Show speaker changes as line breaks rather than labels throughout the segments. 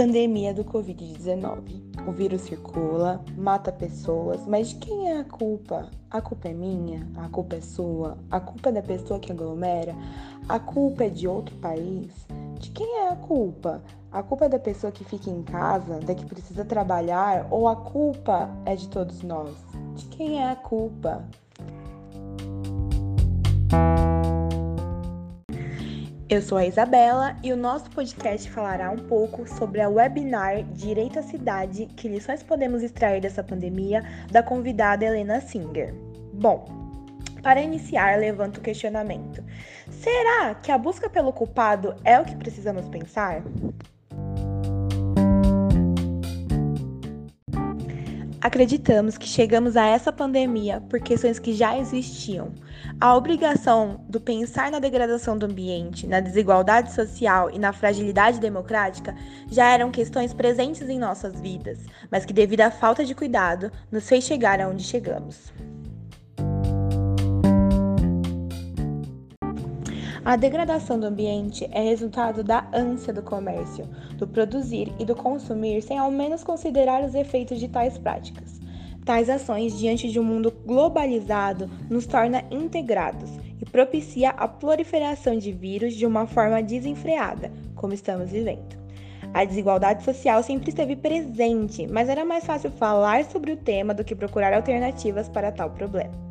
Pandemia do Covid-19. O vírus circula, mata pessoas, mas de quem é a culpa? A culpa é minha? A culpa é sua? A culpa é da pessoa que aglomera? A culpa é de outro país? De quem é a culpa? A culpa é da pessoa que fica em casa, da que precisa trabalhar, ou a culpa é de todos nós? De quem é a culpa? Eu sou a Isabela e o nosso podcast falará um pouco sobre a webinar Direito à Cidade, que lições podemos extrair dessa pandemia, da convidada Helena Singer. Bom, para iniciar, levanto o questionamento: será que a busca pelo culpado é o que precisamos pensar? Acreditamos que chegamos a essa pandemia por questões que já existiam. A obrigação do pensar na degradação do ambiente, na desigualdade social e na fragilidade democrática já eram questões presentes em nossas vidas, mas que, devido à falta de cuidado, nos fez chegar aonde chegamos. A degradação do ambiente é resultado da ânsia do comércio, do produzir e do consumir sem ao menos considerar os efeitos de tais práticas. Tais ações, diante de um mundo globalizado, nos torna integrados e propicia a proliferação de vírus de uma forma desenfreada, como estamos vivendo. A desigualdade social sempre esteve presente, mas era mais fácil falar sobre o tema do que procurar alternativas para tal problema.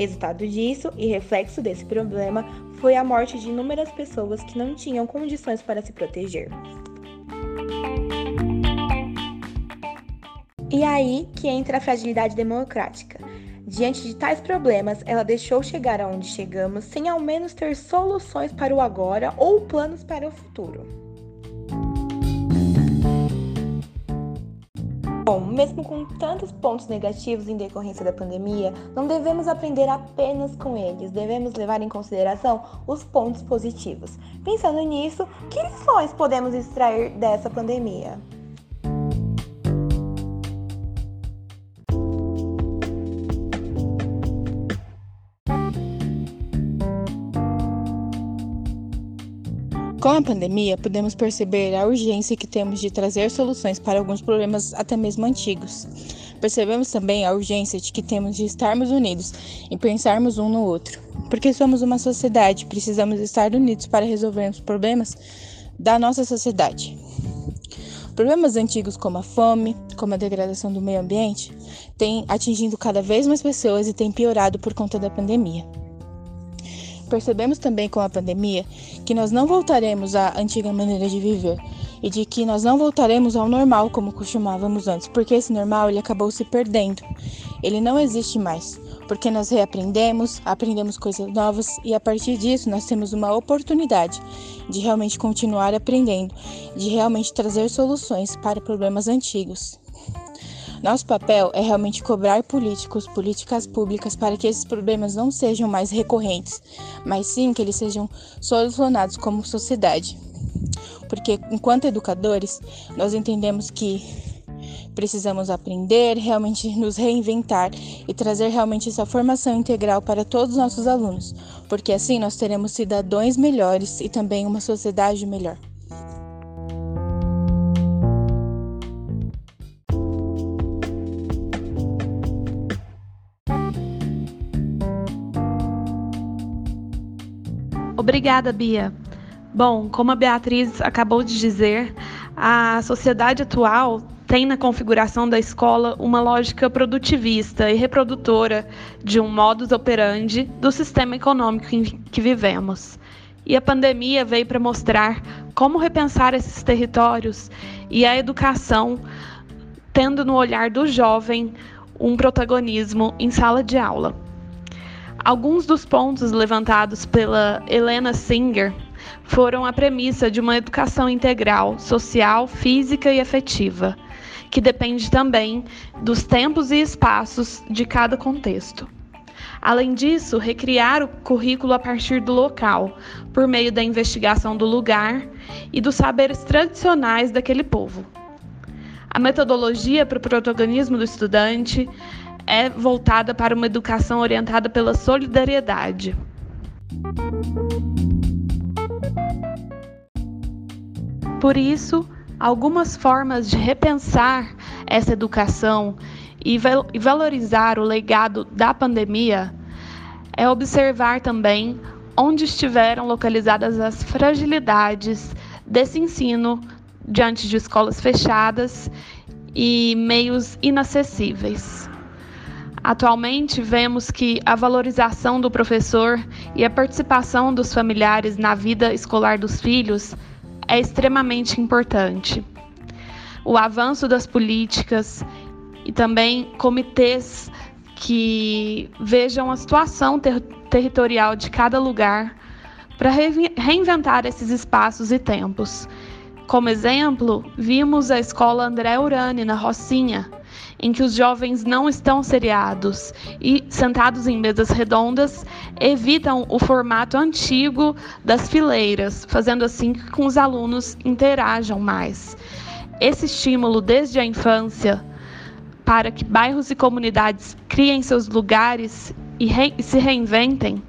Resultado disso e reflexo desse problema foi a morte de inúmeras pessoas que não tinham condições para se proteger. E aí que entra a fragilidade democrática. Diante de tais problemas, ela deixou chegar aonde chegamos sem ao menos ter soluções para o agora ou planos para o futuro. Bom, mesmo com tantos pontos negativos em decorrência da pandemia, não devemos aprender apenas com eles, devemos levar em consideração os pontos positivos. Pensando nisso, que lições podemos extrair dessa pandemia?
Com a pandemia, podemos perceber a urgência que temos de trazer soluções para alguns problemas até mesmo antigos. Percebemos também a urgência de que temos de estarmos unidos e pensarmos um no outro. Porque somos uma sociedade, precisamos estar unidos para resolvermos problemas da nossa sociedade. Problemas antigos como a fome, como a degradação do meio ambiente, têm atingido cada vez mais pessoas e têm piorado por conta da pandemia. Percebemos também com a pandemia que nós não voltaremos à antiga maneira de viver e de que nós não voltaremos ao normal como costumávamos antes, porque esse normal ele acabou se perdendo. Ele não existe mais, porque nós reaprendemos, aprendemos coisas novas e a partir disso nós temos uma oportunidade de realmente continuar aprendendo, de realmente trazer soluções para problemas antigos. Nosso papel é realmente cobrar políticos, políticas públicas para que esses problemas não sejam mais recorrentes, mas sim que eles sejam solucionados como sociedade. Porque enquanto educadores, nós entendemos que precisamos aprender, realmente nos reinventar e trazer realmente essa formação integral para todos os nossos alunos, porque assim nós teremos cidadãos melhores e também uma sociedade melhor.
Obrigada, Bia. Bom, como a Beatriz acabou de dizer, a sociedade atual tem na configuração da escola uma lógica produtivista e reprodutora de um modus operandi do sistema econômico em que vivemos. E a pandemia veio para mostrar como repensar esses territórios e a educação, tendo no olhar do jovem um protagonismo em sala de aula. Alguns dos pontos levantados pela Helena Singer foram a premissa de uma educação integral, social, física e afetiva, que depende também dos tempos e espaços de cada contexto. Além disso, recriar o currículo a partir do local, por meio da investigação do lugar e dos saberes tradicionais daquele povo. A metodologia para o protagonismo do estudante, é voltada para uma educação orientada pela solidariedade. Por isso, Algumas formas de repensar essa educação e valorizar o legado da pandemia é observar também onde estiveram localizadas as fragilidades desse ensino diante de escolas fechadas e meios inacessíveis. Atualmente, vemos que a valorização do professor e a participação dos familiares na vida escolar dos filhos é extremamente importante. O avanço das políticas e também comitês que vejam a situação ter territorial de cada lugar para reinventar esses espaços e tempos. Como exemplo, vimos a escola André Urani, na Rocinha, em que os jovens não estão seriados e, sentados em mesas redondas, evitam o formato antigo das fileiras, fazendo assim que os alunos interajam mais. Esse estímulo desde a infância para que bairros e comunidades criem seus lugares e, e se reinventem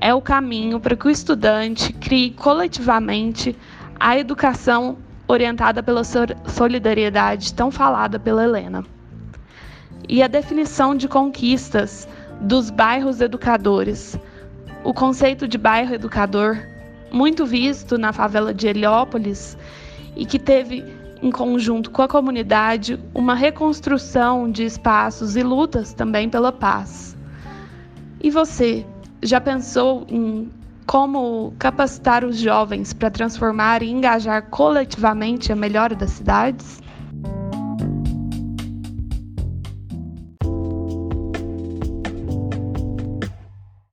é o caminho para que o estudante crie coletivamente a educação orientada pela solidariedade tão falada pela Helena. E a definição de conquistas dos bairros educadores. O conceito de bairro educador, muito visto na favela de Heliópolis e que teve em conjunto com a comunidade, uma reconstrução de espaços e lutas também pela paz. E você, já pensou em como capacitar os jovens para transformar e engajar coletivamente a melhora das cidades?